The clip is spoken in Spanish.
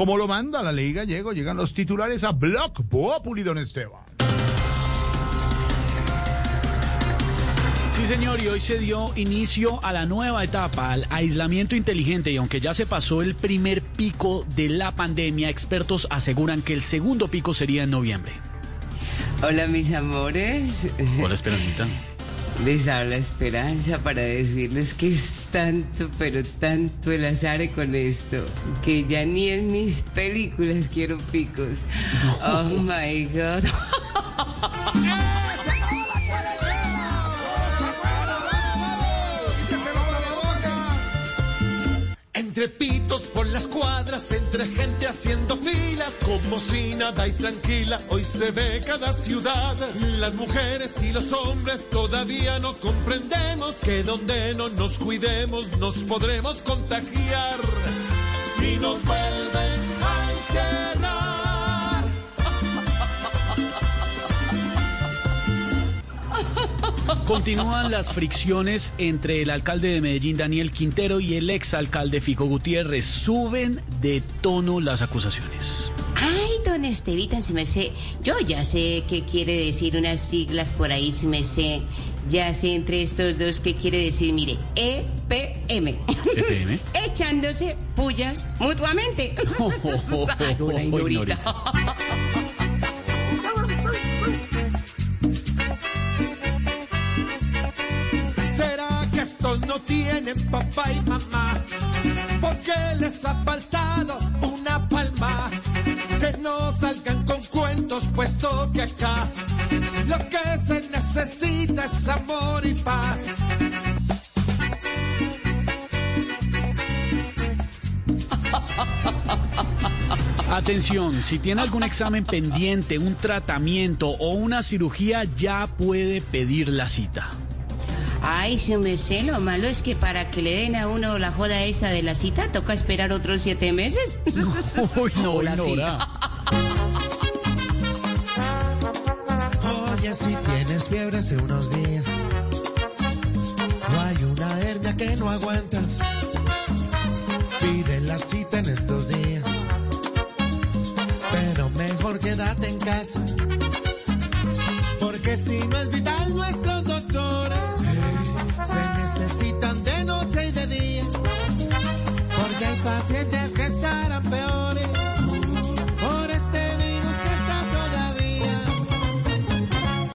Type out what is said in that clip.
Como lo manda la ley gallego, llegan los titulares a Block Populi, don Esteban. Sí, señor, y hoy se dio inicio a la nueva etapa, al aislamiento inteligente, y aunque ya se pasó el primer pico de la pandemia, expertos aseguran que el segundo pico sería en noviembre. Hola, mis amores. Hola, Esperancita. Les habla Esperanza para decirles que es tanto, pero tanto el azar con esto, que ya ni en mis películas quiero picos. Oh my God. Entre pitos por las cuadras, entre gente haciendo filas, como si nada y tranquila, hoy se ve cada ciudad. Las mujeres y los hombres todavía no comprendemos que donde no nos cuidemos nos podremos contagiar y nos Continúan las fricciones entre el alcalde de Medellín, Daniel Quintero, y el exalcalde Fico Gutiérrez. Suben de tono las acusaciones. Ay, don Estevita, si me sé, yo ya sé qué quiere decir unas siglas por ahí, si me sé, ya sé entre estos dos qué quiere decir, mire, EPM. ¿EPM? Echándose pullas mutuamente. Hola, Uy, Ignorita. Tienen papá y mamá? Porque les ha faltado una palma. Que no salgan con cuentos, puesto que acá lo que se necesita es amor y paz. Atención, si tiene algún examen pendiente, un tratamiento o una cirugía, ya puede pedir la cita. Ay, si me sé, lo malo es que para que le den a uno la joda esa de la cita, toca esperar otros siete meses. Uy, no, sí. Nora. Oye, si tienes fiebre hace unos días, no hay una hernia que no aguantas. Pide la cita en estos días, pero mejor quédate en casa, porque si no es vital nuestros doctores Se te